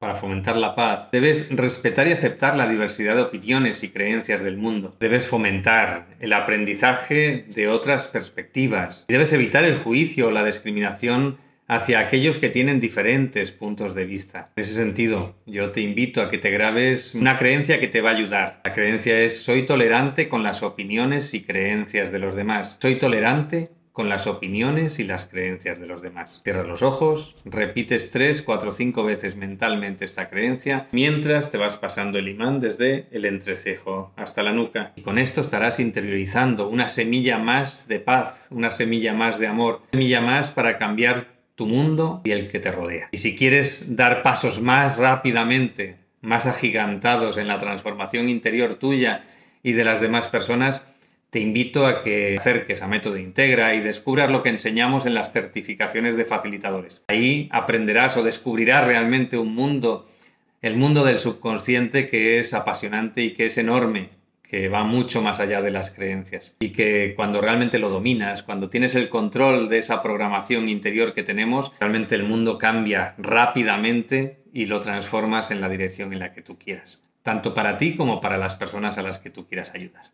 para fomentar la paz, debes respetar y aceptar la diversidad de opiniones y creencias del mundo. Debes fomentar el aprendizaje de otras perspectivas. Debes evitar el juicio o la discriminación hacia aquellos que tienen diferentes puntos de vista. En ese sentido, yo te invito a que te grabes una creencia que te va a ayudar. La creencia es soy tolerante con las opiniones y creencias de los demás. Soy tolerante con las opiniones y las creencias de los demás. Cierra los ojos, repites tres, cuatro, cinco veces mentalmente esta creencia mientras te vas pasando el imán desde el entrecejo hasta la nuca. Y con esto estarás interiorizando una semilla más de paz, una semilla más de amor, una semilla más para cambiar tu mundo y el que te rodea. Y si quieres dar pasos más rápidamente, más agigantados en la transformación interior tuya y de las demás personas, te invito a que acerques a Método Integra y descubras lo que enseñamos en las certificaciones de facilitadores. Ahí aprenderás o descubrirás realmente un mundo, el mundo del subconsciente que es apasionante y que es enorme, que va mucho más allá de las creencias y que cuando realmente lo dominas, cuando tienes el control de esa programación interior que tenemos, realmente el mundo cambia rápidamente y lo transformas en la dirección en la que tú quieras, tanto para ti como para las personas a las que tú quieras ayudar.